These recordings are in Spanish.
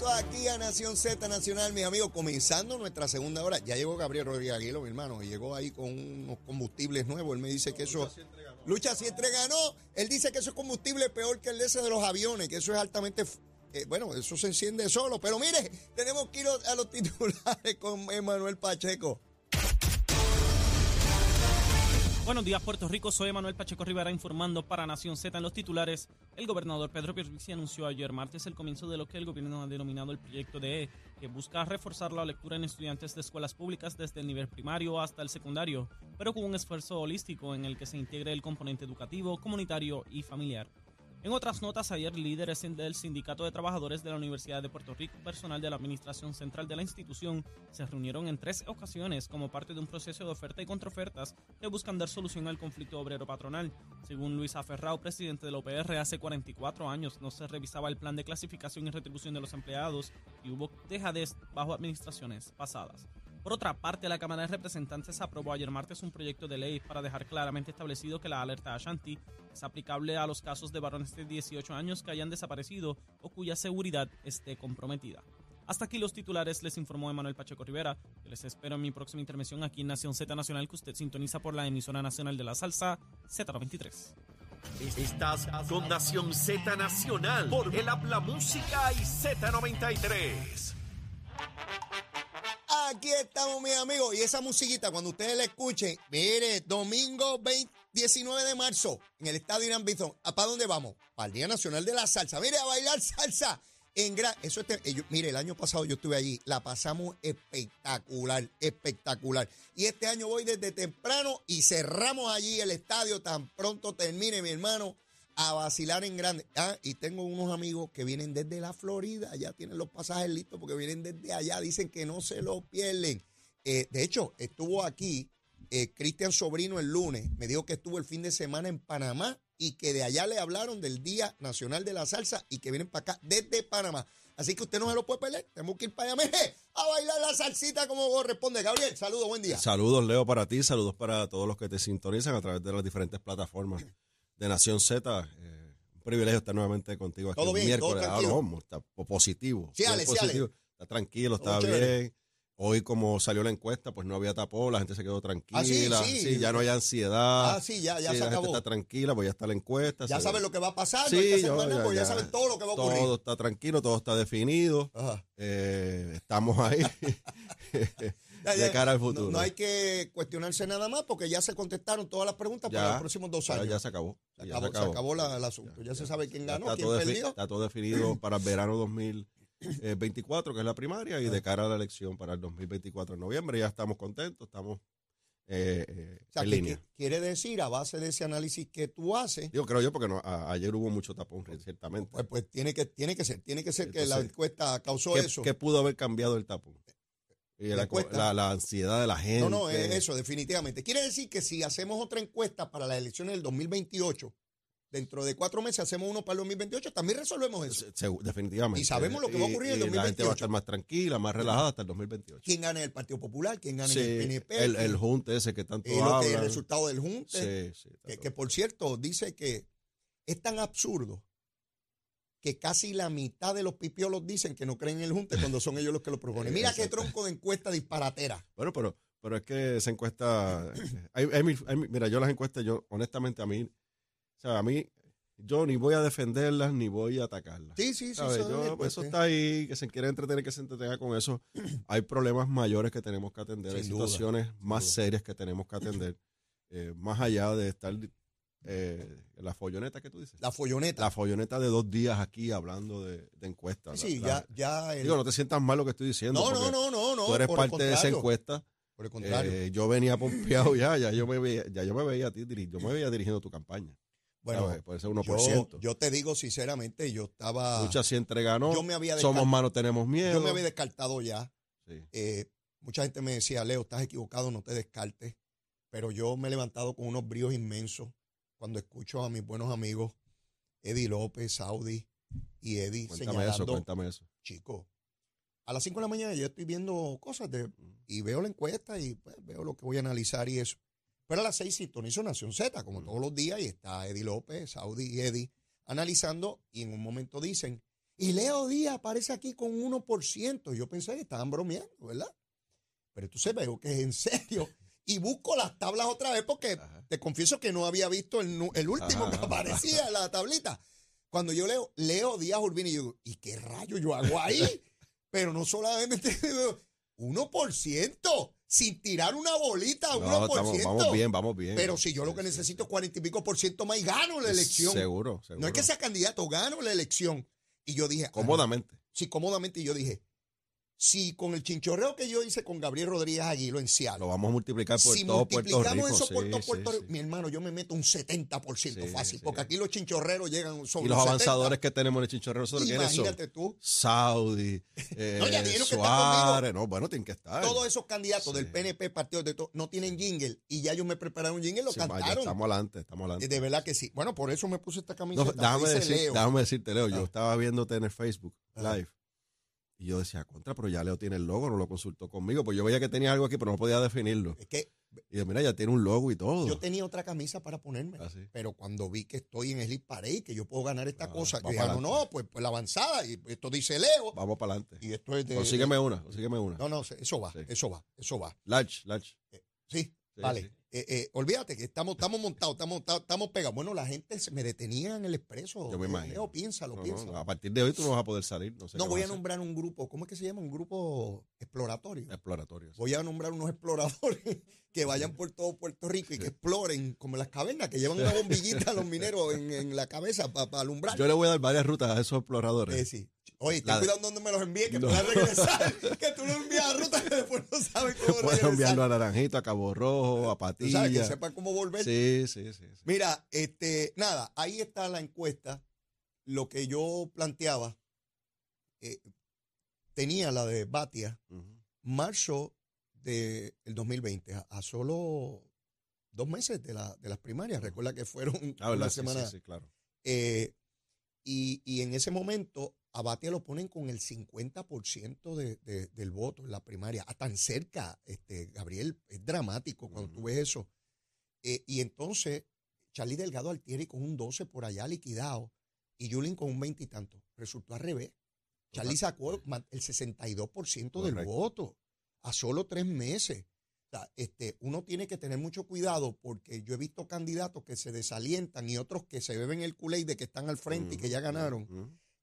regreso aquí a Nación Z Nacional, mis amigos, comenzando nuestra segunda hora. Ya llegó Gabriel Rodríguez Aguilo, mi hermano, y llegó ahí con unos combustibles nuevos. Él me dice que eso. Lucha si ganó. Él dice que eso es combustible peor que el de ese de los aviones, que eso es altamente. eh, bueno, eso se enciende solo. Pero mire, tenemos que ir a los titulares con Emanuel Pacheco. Buenos días, Puerto Rico. Soy Manuel Pacheco Rivera informando para Nación Z en los titulares. El gobernador Pedro Pierluisi anunció ayer martes el comienzo de lo que el gobierno ha denominado el proyecto de E, que busca reforzar la lectura en estudiantes de escuelas públicas desde el nivel primario hasta el secundario, pero con un esfuerzo holístico en el que se integre el componente educativo, comunitario y familiar. En otras notas, ayer líderes del Sindicato de Trabajadores de la Universidad de Puerto Rico, personal de la Administración Central de la institución, se reunieron en tres ocasiones como parte de un proceso de oferta y contraofertas que buscan dar solución al conflicto obrero patronal. Según Luis Aferrao, presidente de la OPR, hace 44 años no se revisaba el plan de clasificación y retribución de los empleados y hubo dejadez bajo administraciones pasadas. Por otra parte, la Cámara de Representantes aprobó ayer martes un proyecto de ley para dejar claramente establecido que la alerta Ashanti es aplicable a los casos de varones de 18 años que hayan desaparecido o cuya seguridad esté comprometida. Hasta aquí los titulares, les informó Emanuel Pacheco Rivera. Yo les espero en mi próxima intervención aquí en Nación Z Nacional, que usted sintoniza por la emisora nacional de la salsa Z93. Estás con Nación Z Nacional por el Habla Música y Z93. Estamos, mis amigos. Y esa musiquita, cuando ustedes la escuchen, mire, domingo 20 19 de marzo, en el Estadio Irán Bison. ¿Para dónde vamos? Para el Día Nacional de la Salsa. Mire, a bailar salsa. En gran, eso este, mire, el año pasado yo estuve allí, la pasamos espectacular, espectacular. Y este año voy desde temprano y cerramos allí el estadio tan pronto termine, mi hermano, a vacilar en grande. Ah, y tengo unos amigos que vienen desde la Florida, ya tienen los pasajes listos porque vienen desde allá, dicen que no se lo pierden. Eh, de hecho, estuvo aquí eh, Cristian Sobrino el lunes me dijo que estuvo el fin de semana en Panamá y que de allá le hablaron del Día Nacional de la Salsa y que vienen para acá desde Panamá. Así que usted no se lo puede perder. Tenemos que ir para allá a bailar la salsita como corresponde. Gabriel, saludos, buen día. Saludos, Leo, para ti. Saludos para todos los que te sintonizan a través de las diferentes plataformas de Nación Z. Eh, un privilegio estar nuevamente contigo aquí el miércoles. Todo ah, está positivo. Sí, ale, Está tranquilo, está bien. Hoy, como salió la encuesta, pues no había tapón, la gente se quedó tranquila. Ah, sí, sí. ya no hay ansiedad. Ah, sí, ya, ya se la gente está tranquila, pues ya está la encuesta. Ya saben lo que va a pasar, sí, no ya, ya, saben todo lo que va a ocurrir. Todo está tranquilo, todo está definido. Eh, estamos ahí de cara al futuro. No, hay que cuestionarse nada más porque ya se contestaron todas las preguntas para los próximos dos años. Ya, se acabó. Se acabó, se acabó, la, el asunto. Ya, se sabe quién ganó, quién perdió. Está todo definido para el verano 2000. 24, que es la primaria, y de cara a la elección para el 2024 de noviembre. Ya estamos contentos, estamos eh, eh, en línea. quiere decir, a base de ese análisis que tú haces. Yo creo yo, porque no, ayer hubo mucho tapón, ciertamente. Pues, pues tiene, que, tiene que ser, tiene que ser que la encuesta causó eso. ¿Qué pudo haber cambiado el tapón? Y la, la, ansiedad de la gente. No, no, eso, definitivamente. Quiere decir que si hacemos otra encuesta para las elecciones del 2028, dentro de cuatro meses hacemos uno para el 2028, también resolvemos eso. definitivamente. Y sabemos lo que va a ocurrir en el 2028. La gente va a estar más tranquila, más relajada hasta el 2028. ¿Quién gana el Partido Popular? ¿Quién gana el PNP? El, el Junte ese que tanto eh, habla. el resultado del Junte. Sí, sí, que, por cierto, dice que es tan absurdo que casi la mitad de los pipiolos dicen que no creen en el Junte cuando son ellos los que lo proponen. Mira qué tronco de encuesta disparatera. Bueno, pero, pero es que esa encuesta... mira, yo las encuestas, yo honestamente a mí o sea, a mí, yo ni voy a defenderlas ni voy a atacarlas. Sí, sí, sí. Pues, eso está ahí, que se quiere entretener, que se entretenga con eso. Hay problemas mayores que tenemos que atender, hay situaciones más serias que tenemos que atender, eh, más allá de estar eh, la folloneta que tú dices. La folloneta. La folloneta de dos días aquí hablando de, encuestas. Sí, ya, ya. Digo, no te sientas mal lo que estoy diciendo. No, no, no, no, no. Tú eres parte de esa encuesta. Por el contrario. Eh, yo venía pompeado ya, ya yo me veía, ya yo me veía a ti, yo me veía dirigiendo tu campaña. Bueno, puede ser 1%. Yo, te digo sinceramente, yo estaba. Mucha si ganó. Yo me había Somos manos, tenemos miedo. Yo me había descartado ya. Eh, mucha gente me decía, Leo, estás equivocado, no te descartes. Pero yo me he levantado con unos bríos inmensos cuando escucho a mis buenos amigos Eddie López, Saudi y Eddie cuéntame señalando. Eso, cuéntame eso. Chico, a las 5 de la mañana yo estoy viendo cosas de, y veo la encuesta y pues, veo lo que voy a analizar y eso. Pero a las seis sintonizo Nación Z, como todos los días, y está Eddie López, Saudi y Eddie analizando, y en un momento dicen, Y Leo Díaz aparece aquí con 1%. Yo pensé que estaban bromeando, ¿verdad? Pero entonces veo que es en serio. Y busco las tablas otra vez porque te confieso que no había visto el, el último que aparecía en la tablita. Cuando yo leo Leo Díaz Urbina, y yo digo, ¿y qué rayo yo hago ahí? Pero no solamente 1%, sin tirar una bolita, 1%. No, estamos- vamos bien, vamos bien. Pero si yo lo que necesito es 40 y pico por ciento más y gano la elección. Seguro, seguro. No es que sea candidato, gano la elección. Y yo dije, ah, Cómodamente. sí, cómodamente. Y yo dije, si con el chinchorreo que yo hice con Gabriel Rodríguez Aguilo en Seattle, Lo vamos a multiplicar por si todo Puerto multiplicamos Rico. eso por sí, todo Puerto sí. Rico, mi hermano, yo me meto un 70% Sí, fácil, porque aquí los chinchorreros llegan Y los un 70. avanzadores que tenemos en el chinchorreo, ¿nosotros quiénes son? Imagínate tú, Saudi, eh, No, ya dijeron que está Suárez. No, bueno, tienen que estar. todos esos candidatos del PNP, partidos de todo, no tienen jingle. Y ya ellos me prepararon un jingle, lo cantaron. estamos adelante, estamos adelante. de verdad que sí. Bueno, por eso me puse esta No, camiseta. déjame, dice decir- Leo. déjame decirte, Leo, yo Ah. estaba viéndote en el Facebook. Live y yo decía, contra, pero ya Leo tiene el logo, no lo consultó conmigo, pues yo veía que tenía algo aquí, pero no podía definirlo. Es que Y yo, mira, ya tiene un logo y todo. Yo tenía otra camisa para ponerme, Ah, sí. pero cuando vi que estoy en el Parade, que yo puedo ganar esta Ah, cosa, yo dije, no, no, pues, pues la avanzada, y esto dice Leo, Vamos para adelante. y esto es de... Consígueme una, consígueme una. No, no, eso va, Sí. eso va, eso va. Large, large. Sí, Sí, vale. Eh, eh, olvídate que estamos, estamos montados, estamos, montados, estamos pegados. Bueno, la gente se me detenía en el expreso. Yo me imagino. Leo, piénsalo, No, piénsalo. no, a partir de hoy tú no vas a poder salir. No, sé No voy a nombrar un grupo, ¿cómo es que se llama? Un grupo exploratorio. Exploratorio. sí. Voy a nombrar unos exploradores que vayan por todo Puerto Rico y que exploren como las cavernas, que llevan una bombillita a los mineros en, en la cabeza para alumbrar. Yo le voy a dar varias rutas a esos exploradores. Eh, sí. Oye, ten de- cuidado donde me los envíe, que No. puedan regresar. que tú los envías a ruta que después no saben cómo Puedo regresar. enviarlo a Naranjito, a Cabo Rojo, a Tú sabes, que Patilla. sepan cómo volver. Sí, sí, sí. sí. Mira, este, nada, ahí está la encuesta. Lo que yo planteaba, eh, tenía la de Batia, Ujú. marzo del 2020, a, a solo dos meses de, la, de las primarias. Recuerda que fueron Ah, ¿verdad? una Sí, semana. sí, sí, claro. Eh, y, y en ese momento a Batia lo ponen con el 50% de, de- del voto en la primaria, a tan cerca, este, Gabriel, es dramático cuando tú ves eso. Eh, y entonces, Charlie Delgado Altieri con un 12 por allá liquidado y Yulín con un 20 y tanto. Resultó al revés. Charlie sacó el 62% del voto a solo tres meses. O sea, este, uno tiene que tener mucho cuidado porque yo he visto candidatos que se desalientan y otros que se beben el culé de que están al frente y que ya ganaron.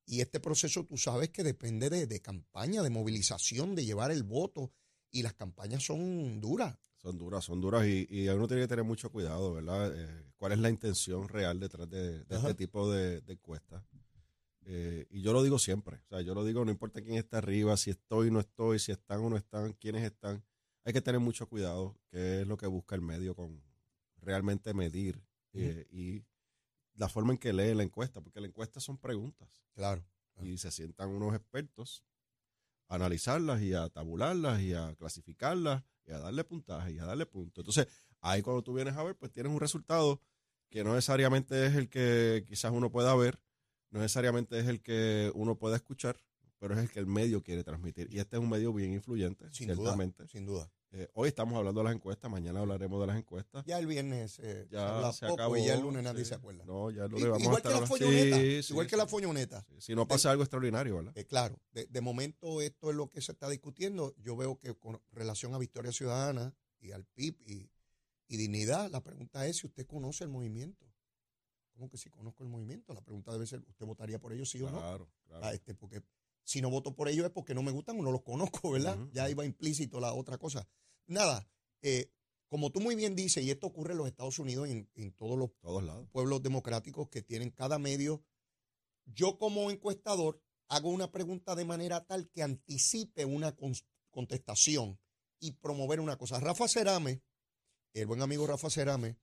Y este proceso tú sabes que depende de, de campaña, de movilización, de llevar el voto. Y las campañas son duras. Son duras, son duras y, y uno tiene que tener mucho cuidado, ¿verdad? Eh, ¿Cuál es la intención real detrás de, este tipo de, de encuestas? Eh, y yo lo digo siempre, o sea, yo lo digo, no importa quién está arriba, si estoy o no estoy, si están o no están, quiénes están, hay que tener mucho cuidado, que es lo que busca el medio con realmente medir eh, y la forma en que lee la encuesta, porque la encuesta son preguntas Claro. y se sientan unos expertos a analizarlas y a tabularlas y a clasificarlas y a darle puntaje y a darle puntos. Entonces, ahí cuando tú vienes a ver, pues tienes un resultado que no necesariamente es el que quizás uno pueda ver, no necesariamente es el que uno pueda escuchar, pero es el que el medio quiere transmitir. Y este es un medio bien influyente, Sin ciertamente. duda. Sin duda. Eh, hoy estamos hablando de las encuestas, mañana hablaremos de las encuestas. Ya el viernes eh, Ya se se poco acabó. y ya el lunes nadie sí. se acuerda. No, ya el lunes vamos a igual que estar la hablando- folloneta. Sí, sí, igual que la folloneta. Si no pasa algo extraordinario, ¿verdad? Eh, claro, de, de momento esto es lo que se está discutiendo. Yo veo que con relación a Victoria Ciudadana y al PIB y, y Dignidad, la pregunta es si usted conoce el movimiento. ¿Cómo que si conozco el movimiento? La pregunta debe ser, ¿usted votaría por ellos sí o no? Claro, claro. Ah, este, porque si no voto por ellos es porque no me gustan o no los conozco, ¿verdad? Ya iba implícito la otra cosa. Nada, eh, como tú muy bien dices, y esto ocurre en los Estados Unidos y en, en todos los Todos lados. pueblos democráticos que tienen cada medio, yo como encuestador hago una pregunta de manera tal que anticipe una contestación y promover una cosa. Rafa Cerame, el buen amigo Rafa Cerame,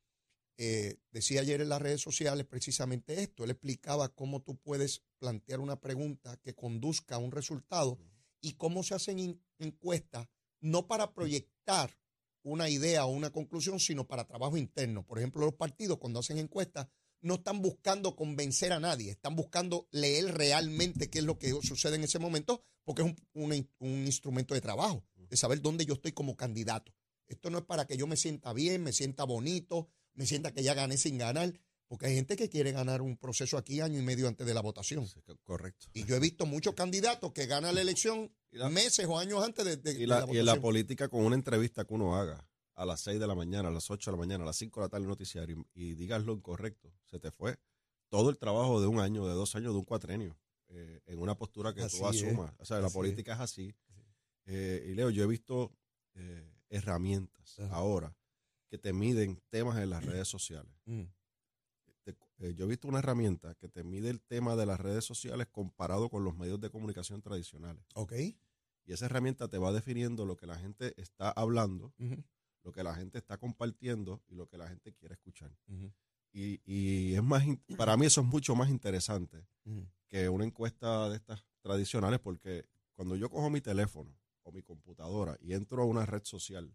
eh, decía ayer en las redes sociales precisamente esto. Él explicaba cómo tú puedes plantear una pregunta que conduzca a un resultado y cómo se hacen encuestas, no para proyectar una idea o una conclusión, sino para trabajo interno. Por ejemplo, los partidos cuando hacen encuestas no están buscando convencer a nadie, están buscando leer realmente qué es lo que sucede en ese momento, porque es un, un- un instrumento de trabajo, de saber dónde yo estoy como candidato. Esto no es para que yo me sienta bien, me sienta bonito, me sienta que ya gané sin ganar, Porque hay gente que quiere ganar un proceso aquí año y medio antes de la votación. Sí, correcto. Y yo he visto muchos candidatos que ganan la elección la- meses o años antes de, de- Y, de la, la y en la votación. política, con una entrevista que uno haga a las 6 de la mañana, a las 8 de la mañana, a las 5 de la tarde, el noticiario, y, y digas lo incorrecto, se te fue todo el trabajo de un año, de dos años, de un cuatrenio, eh, en una postura que Así tú es, asumas. O sea, la política es, así. Eh, y Leo, yo he visto eh, herramientas Ajá. ahora que te miden temas en las redes sociales. Mm, Te- eh, yo he visto una herramienta que te mide el tema de las redes sociales comparado con los medios de comunicación tradicionales. ok. Y esa herramienta te va definiendo lo que la gente está hablando, lo que la gente está compartiendo y lo que la gente quiere escuchar. Y, y es más, para mí eso es mucho más interesante que una encuesta de estas tradicionales, porque cuando yo cojo mi teléfono o mi computadora y entro a una red social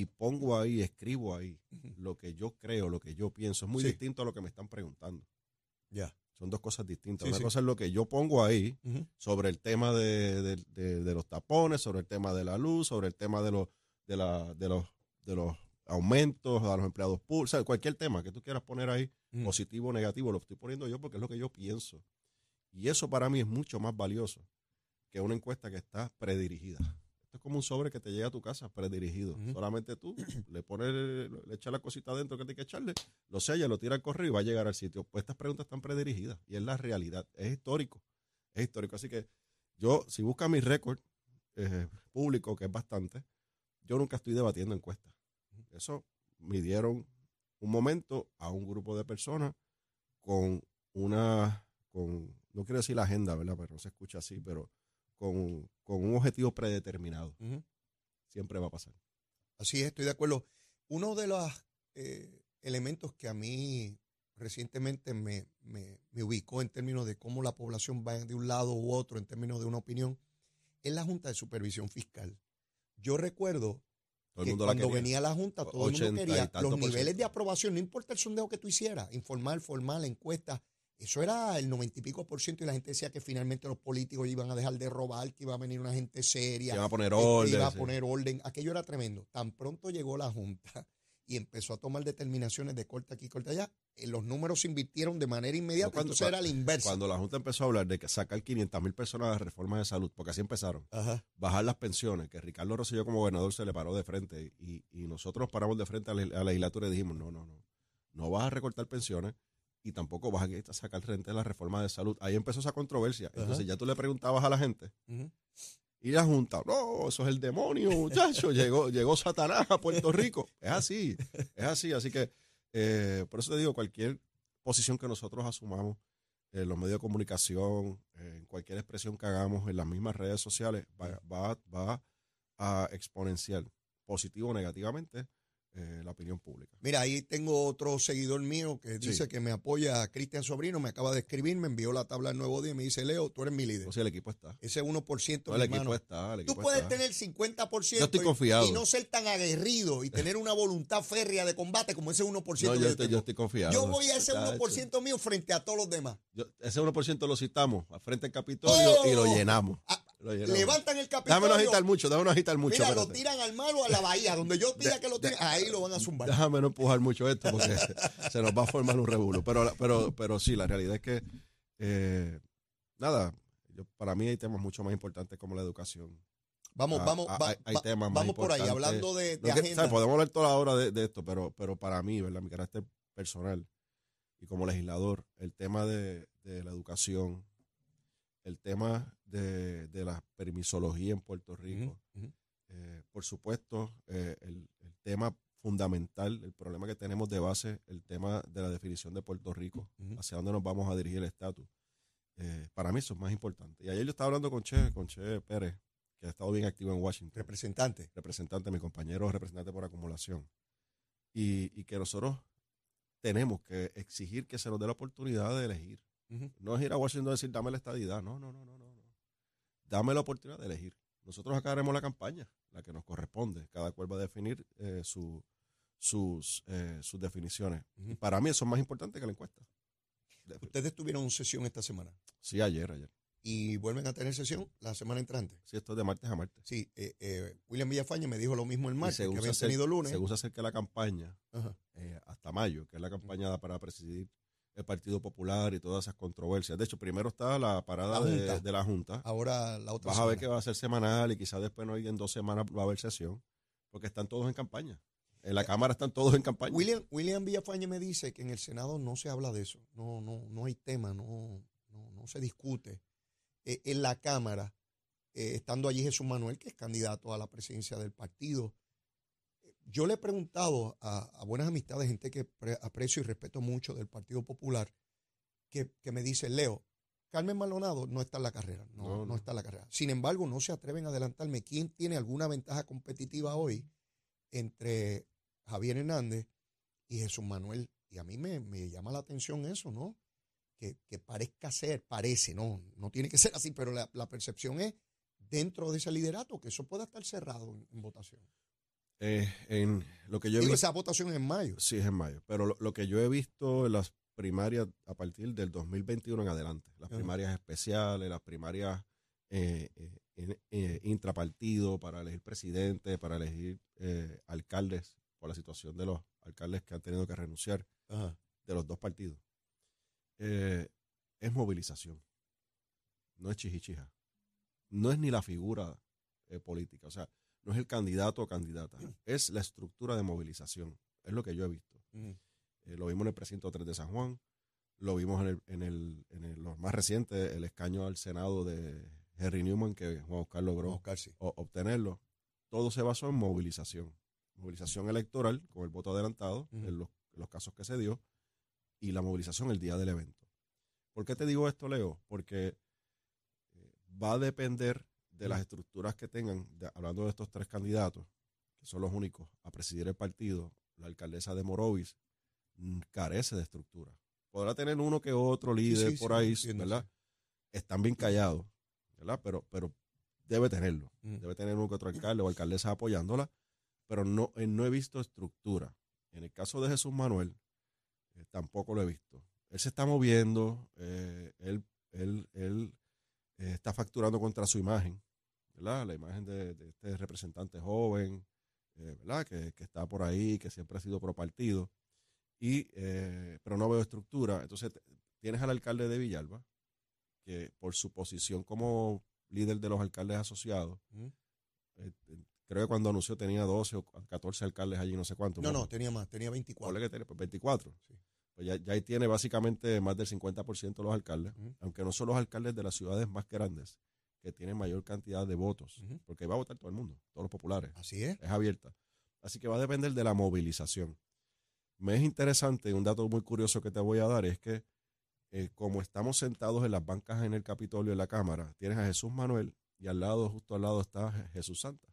y pongo ahí, escribo ahí lo que yo creo, lo que yo pienso, es muy Sí. distinto a lo que me están preguntando. Ya. Son dos cosas distintas. Sí, Una sí. cosa es lo que yo pongo ahí sobre el tema de, de- de- de los tapones, sobre el tema de la luz, sobre el tema de los, de la, de los, de los aumentos a los empleados públicos, o sea, cualquier tema que tú quieras poner ahí, positivo o negativo, lo estoy poniendo yo porque es lo que yo pienso. Y eso para mí es mucho más valioso que una encuesta que está predirigida. Esto es como un sobre que te llega a tu casa predirigido. Solamente tú le pones, le echas la cosita adentro que hay que echarle, lo sella, lo tira al correo y va a llegar al sitio. Pues estas preguntas están predirigidas y es la realidad. Es histórico. Es histórico. Así que yo, si busca mi récord eh, público, que es bastante, yo nunca estoy debatiendo encuestas. Eso midieron un momento a un grupo de personas con una, con, no quiero decir la agenda, ¿verdad? Pero no se escucha así, pero con, con un objetivo predeterminado. Siempre va a pasar. Así es, estoy de acuerdo. Uno de los eh, elementos que a mí recientemente me, me- me ubicó en términos de cómo la población va de un lado u otro en términos de una opinión es la Junta de Supervisión Fiscal. Yo recuerdo Todo que la cuando quería. venía la Junta, todo el mundo 80 y quería los niveles de aprobación, no importa el sondeo que tú hicieras, informal, formal, encuesta, eso era el noventa y pico por ciento y la gente decía que finalmente los políticos iban a dejar de robar, que iba a venir una gente seria, Que va a poner este, orden. iba a poner orden. Aquello era tremendo. Tan pronto llegó la Junta y empezó a tomar determinaciones de corte aquí, corte allá, eh, los números se invirtieron de manera inmediata, No, cuando- entonces era la inversa. Cuando la Junta empezó a hablar de que sacar 500 mil personas de reformas de salud, porque así empezaron, Ajá. bajar las pensiones, que Ricardo Rosselló como gobernador se le paró de frente y, y nosotros paramos de frente a la, a la legislatura y dijimos, no, no, no, no vas a recortar pensiones y tampoco vas a sacar frente a la reforma de salud. Ahí empezó esa controversia. Entonces ya tú le preguntabas a la gente y la Junta, no, eso es el demonio, muchacho, llegó, llegó Satanás a Puerto Rico. Es así, es así. Así que eh, por eso te digo, cualquier posición que nosotros asumamos en los medios de comunicación, en cualquier expresión que hagamos en las mismas redes sociales, va, va, va a exponenciar positivo o negativamente eh, la opinión pública. Mira, ahí tengo otro seguidor mío que Sí. dice que me apoya, Cristian Sobrino, me acaba de escribir, me envió la tabla del nuevo día y me dice, Leo, tú eres mi líder. O sea, el equipo está. Ese 1%, No, el equipo está. el Tú equipo puedes está. tener 50% Yo estoy y- confiado. y no ser tan aguerrido y tener una voluntad férrea de combate como ese 1% No, yo yo estoy, yo estoy confiado. Yo voy a ese Muchacho. 1% mío frente a todos los demás. Ese 1% lo citamos a frente al Capitolio y lo ¡Oh! llenamos. Ah, Lo llenamos. Levantan el Capitolio. Déjame no agitar mucho, déjame no agitar mucho. Mira, lo tiran al mar o a la bahía. Donde yo pida que lo tiren, ahí lo van a zumbar. Déjame no empujar mucho esto porque se nos va a formar un revuelo. Pero, pero, pero sí, la realidad es que, eh, nada, yo, para mí hay temas mucho más importantes como la educación. Vamos, Ah, vamos, ah, va- hay- temas más vamos por ahí, hablando de, de No que- agenda. ¿sabes? Podemos hablar toda la hora de, de esto, pero, pero para mí, ¿verdad? Mi carácter personal y como legislador, el tema de, de la educación, el tema de, de la permisología en Puerto Rico, eh, por supuesto, eh, el, el tema fundamental, el problema que tenemos de base, el tema de la definición de Puerto Rico, hacia dónde nos vamos a dirigir el estatus. Eh, para mí eso es más importante. Y ayer yo estaba hablando con Che, con Che Pérez, que ha estado bien activo en Washington Representante. representante, mi compañero representante por acumulación. Y, y que nosotros tenemos que exigir que se nos dé la oportunidad de elegir. No es ir a Washington y decir, dame la estadidad. No, no, no, no, no. Dame la oportunidad de elegir. Nosotros acá haremos la campaña, la que nos corresponde. Cada cual va a definir eh, su- sus, eh, sus definiciones. Y para mí eso es más importante que la encuesta. Ustedes tuvieron sesión esta semana. Sí, ayer, ayer. y vuelven a tener sesión la semana entrante. Sí, esto es de martes a martes. Sí, eh, eh, William Villafañe me dijo lo mismo el martes, que habían tenido lunes. Se usa hacer que la campaña eh, hasta mayo, que es la campaña para presidir el Partido Popular y todas esas controversias. De hecho, primero está la parada La de, la Junta. Ahora la otra Vas a ver que va a ser semanal y quizás después no hay en dos semanas va a haber sesión, porque están todos en campaña. En la Cámara están todos en campaña. William, William Villafañe me dice que en el Senado no se habla de eso, no, no, no hay tema, no, no, no se discute. Eh, en la Cámara, eh, estando allí Jesús Manuel, que es candidato a la presidencia del partido, eh, yo le he preguntado a, a buenas amistades, gente que pre- aprecio y respeto mucho del Partido Popular, que, que me dice, Leo, Carmen Maldonado no está en la carrera, no, No, no no. está en la carrera. Sin embargo, no se atreven a adelantarme quién tiene alguna ventaja competitiva hoy entre Javier Hernández y Jesús Manuel. Y a mí me, me llama la atención eso, ¿no? Que, que parezca ser, parece, no, no tiene que ser así, pero la, la percepción es dentro de ese liderato, que eso pueda estar cerrado en, en votación. Eh, en lo que yo he visto, esa votación es en mayo. sí es en mayo, pero lo, lo que yo he visto en las primarias a partir del 2021 en adelante, las primarias especiales, las primarias eh, eh, eh, intrapartido para elegir presidente, para elegir eh, alcaldes, por la situación de los alcaldes que han tenido que renunciar de los dos partidos, eh, es movilización, no es chichichija, no es ni la figura política, o sea, no es el candidato o candidata, es la estructura de movilización, es lo que yo he visto. Eh, lo vimos en el precinto 3 de San Juan, lo vimos en, el, en, el, en el- los más recientes, el escaño al Senado de Henry Newman, que Juan Oscar logró Oscar, sí. o- obtenerlo. Todo se basó en movilización. Movilización electoral con el voto adelantado, en, los, en los casos que se dio, y la movilización el día del evento. ¿Por qué te digo esto, Leo? Porque eh, va a depender de las estructuras que tengan, de- hablando de estos tres candidatos, que son los únicos a presidir el partido, la alcaldesa de Morovis mm, carece de estructura. Podrá tener uno que otro líder sí, por ahí, ¿verdad? Están bien callados, ¿verdad? Pero, pero debe tenerlo. Mm. Debe tener uno que otro alcalde o alcaldesa apoyándola, pero no, eh, no he visto estructura. En el caso de Jesús Manuel, eh, tampoco lo he visto. Él se está moviendo, eh, él, él, él eh, está facturando contra su imagen, ¿verdad? La imagen de, de este representante joven, eh, ¿verdad? Que, que está por ahí, que siempre ha sido pro partido, y, eh, pero no veo estructura. Entonces, tienes al alcalde de Villalba, que por su posición como líder de los alcaldes asociados, eh, creo que cuando anunció tenía 12 o 14 alcaldes allí, no sé cuántos. No, ¿no? no, tenía más, tenía 24. Ponle que tiene pues, 24. Sí. Pues ya, ya ahí tiene básicamente más del 50% de los alcaldes, aunque no son los alcaldes de las ciudades más grandes que tienen mayor cantidad de votos, porque va a votar todo el mundo, todos los populares, Así es. es abierta. Así que va a depender de la movilización. Me es interesante, un dato muy curioso que te voy a dar es que eh, como estamos sentados en las bancas en el Capitolio, en la Cámara, tienes a Jesús Manuel y al lado, justo al lado está Je- Jesús Santa.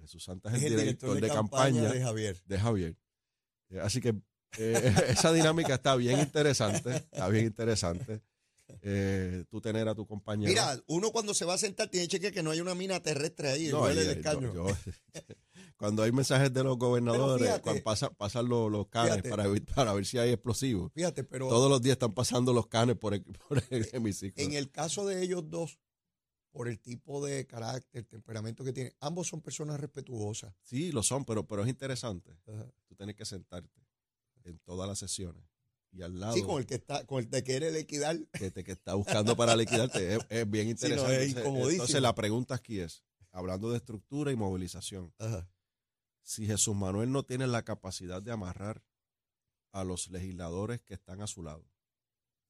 Jesús Santa es el, director, de, campaña, de Javier. de Javier. Eh, así que eh, esa dinámica está bien interesante, está bien interesante. Eh, tú tener a tu compañero. Mira, uno cuando se va a sentar tiene que chequear que no hay una mina terrestre ahí, No, duele el yo- cuando hay mensajes de los gobernadores, fíjate- cuando pasan, pasan los, los canes Fíjate. para, ver- para ver si hay explosivos. Fíjate, pero Todos los días están pasando los canes por el, por el hemiciclo. en el caso de ellos dos, por el tipo de carácter, temperamento que tienen, ambos son personas respetuosas. Sí, lo son, pero, pero es interesante. Ajá. Tú tienes que sentarte en todas las sesiones y al lado Sí, con el que está, con el que quiere liquidar. que, te, que está buscando para liquidarte. Es, es bien Sí, no, interesante. es Entonces, la pregunta aquí es, hablando de estructura y movilización, Ajá. si Jesús Manuel no tiene la capacidad de amarrar a los legisladores que están a su lado,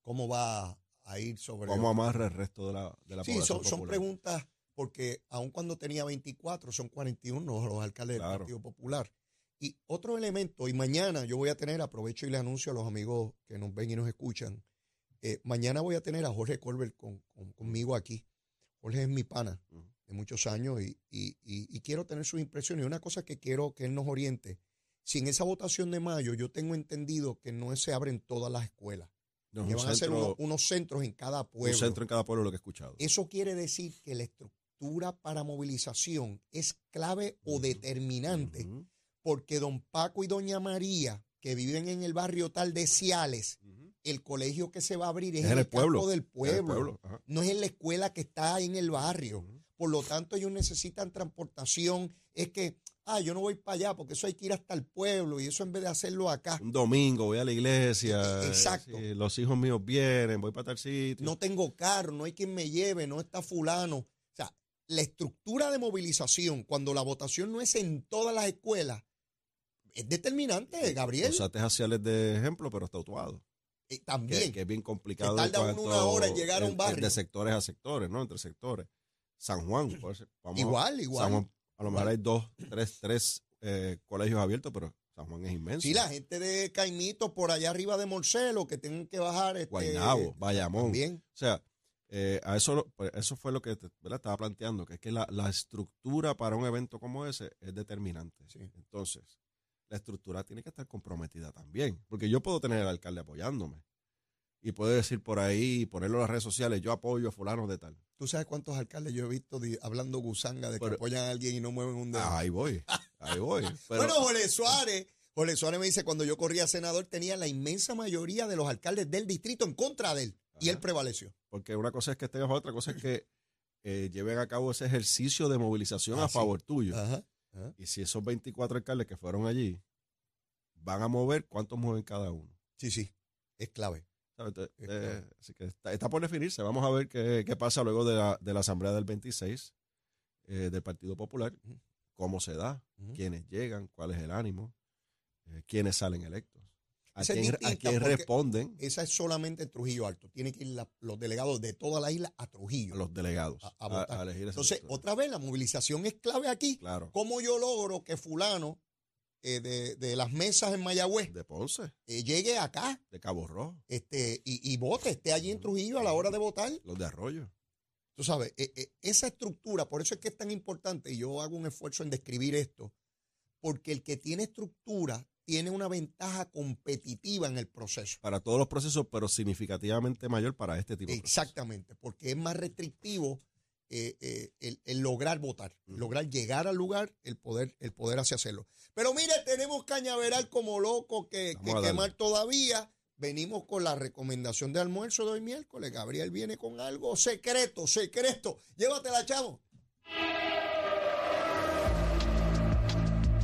¿Cómo va a ir sobre ¿cómo amarra el resto de la, de la Sí, población son, son popular? preguntas porque aun cuando tenía 24, son 41 los alcaldes del. Partido Popular. Y otro elemento, y mañana yo voy a tener, aprovecho y le anuncio a los amigos que nos ven y nos escuchan, eh, mañana voy a tener a Jorge Colbert con, con- conmigo aquí. Jorge es mi pana de muchos años y, y- y- y quiero tener sus impresiones. Y una cosa que quiero que él nos oriente, si en esa votación de mayo yo tengo entendido que no se abren todas las escuelas, No, que un van a ser unos, unos centros en cada un pueblo. centro en cada pueblo lo que he escuchado. Eso quiere decir que la estructura para movilización es clave o determinante, porque don Paco y doña María, que viven en el barrio tal de Ciales, el colegio que se va a abrir es, Es en el, pueblo, campo del pueblo, no es en la escuela que está en el barrio. Por lo tanto, ellos necesitan transportación. Es que, ah, yo no voy para allá porque eso hay que ir hasta el pueblo y eso en vez de hacerlo acá, Un domingo voy a la iglesia. E- exacto. sí, los hijos míos vienen, voy para tal sitio. no tengo carro, no hay quien me lleve, no está fulano. O sea, la estructura de movilización, cuando la votación no es en todas las escuelas, es determinante, Gabriel. Usaste haciales de ejemplo, pero está actuado. Eh, Que, también. que es bien complicado. Que tarda uno una hora en llegar a un barrio. De sectores a sectores, ¿no? Entre sectores. San Juan, vamos, igual, igual. San Juan, a lo mejor hay dos, tres, tres eh, colegios abiertos, pero San Juan es inmenso. Sí, la gente de Caimito por allá arriba de Morcelo que tienen que bajar. Este, Guaynabo, Bayamón. También. O sea, eh, a eso, pues, eso fue lo que te- estaba planteando, que es que la, la estructura para un evento como ese es determinante. Sí. Entonces, la estructura tiene que estar comprometida también, porque yo puedo tener al alcalde apoyándome y puedo decir por ahí, ponerlo en las redes sociales, yo apoyo a fulano de tal. ¿Tú sabes cuántos alcaldes yo he visto hablando gusanga de que Pero- apoyan a alguien y no mueven un dedo? Ahí voy, ahí voy. Pero, bueno, Jorge Suárez, Jorge Suárez me dice, cuando yo corría senador tenía la inmensa mayoría de los alcaldes del distrito en contra de él. Y él prevaleció. porque una cosa es que favor, otra cosa es que eh, lleven a cabo ese ejercicio de movilización Ah, a sí. favor tuyo. Ajá. Y si esos 24 alcaldes que fueron allí van a mover, ¿cuántos mueven cada uno? Sí, sí. Es clave. ¿Sabes? Te- Es te- claro. así que está, está por definirse. Vamos a ver qué, qué pasa luego de la, de la asamblea del 26 eh, del Partido Popular, cómo se da, quiénes llegan, cuál es el ánimo, eh, quiénes salen electos, a quién, a quién responden Esa es solamente en Trujillo Alto. Tienen que ir la- los delegados de toda la isla a Trujillo. a los delegados A- a votar. a elegir esa Entonces, otra vez, la movilización es clave aquí. Claro, ¿Cómo yo logro que fulano eh, de, de las mesas en Mayagüez de Ponce, eh, llegue acá de Cabo Rojo, este, y, y vote, esté allí en Trujillo a la hora de votar? los de Arroyo. Tú sabes, eh, esa estructura, por eso es que es tan importante, y yo hago un esfuerzo en describir esto, porque el que tiene estructura tiene una ventaja competitiva en el proceso. Para todos los procesos, pero significativamente mayor para este tipo de. Exactamente, porque es más restrictivo eh, eh, el, el lograr votar, lograr llegar al lugar, el poder, el poder así hacerlo. Pero mire, tenemos cañaveral como loco que, que quemar todavía. Venimos con la recomendación de almuerzo de hoy miércoles. Gabriel viene con algo secreto, secreto. Llévatela, chavo.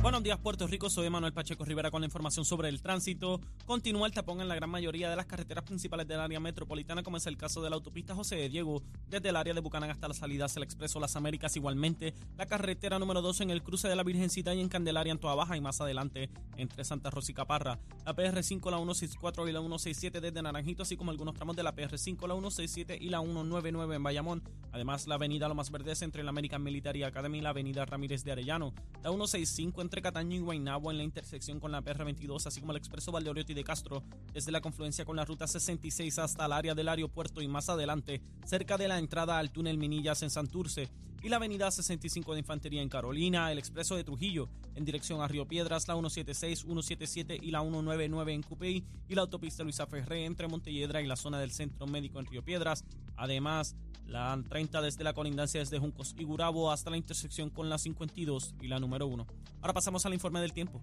Buenos días, Puerto Rico. Soy Manuel Pacheco Rivera con la información sobre el tránsito. Continúa el tapón en la gran mayoría de las carreteras principales del área metropolitana, como es el caso de la autopista José de Diego, desde el área de Bucanán hasta la salida hacia el Expreso Las Américas. Igualmente, la carretera número 2 en el cruce de la Virgencita y en Candelaria en Toa Baja y más adelante entre Santa Rosa y Caparra. La PR5, la 164 y la 167 desde Naranjito, así como algunos tramos de la PR5, la 167 y la 199 en Bayamón. Además, la avenida Lomas Verdes entre la American Military Academy y la avenida Ramírez de Arellano. La 165 entre Cataño y Guaynabo en la intersección con la PR22, así como el expreso Valdeoriotti de Castro, desde la confluencia con la ruta 66 hasta el área del aeropuerto y más adelante, cerca de la entrada al túnel Minillas en Santurce, y la avenida 65 de Infantería en Carolina, el expreso de Trujillo en dirección a Río Piedras, la 176, 177 y la 199 en Cupey, y la autopista Luisa Ferré entre Montelledra y la zona del Centro Médico en Río Piedras. Además, la 30 desde la colindancia desde Juncos y Gurabo hasta la intersección con la 52 y la número 1. Ahora pasamos al informe del tiempo.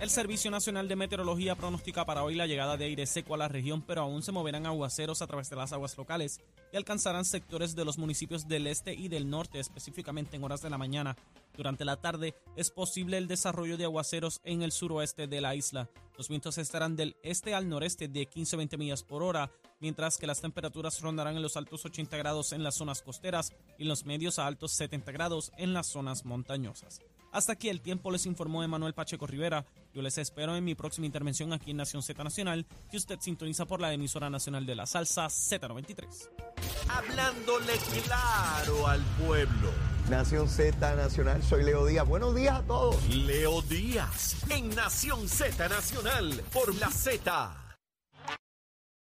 El Servicio Nacional de Meteorología pronostica para hoy la llegada de aire seco a la región, pero aún se moverán aguaceros a través de las aguas locales y alcanzarán sectores de los municipios del este y del norte, específicamente en horas de la mañana. Durante la tarde es posible el desarrollo de aguaceros en el suroeste de la isla. Los vientos estarán del este al noreste de 15-20 millas por hora, mientras que las temperaturas rondarán en los altos 80 grados en las zonas costeras y en los medios a altos 70 grados en las zonas montañosas. Hasta aquí el tiempo les informó Emanuel Pacheco Rivera. Yo les espero en mi próxima intervención aquí en Nación Z Nacional, que usted sintoniza por la emisora nacional de la salsa Z93. Hablándole claro al pueblo. Nación Z Nacional, soy Leo Díaz. Buenos días a todos. Leo Díaz en Nación Z Nacional por la Z.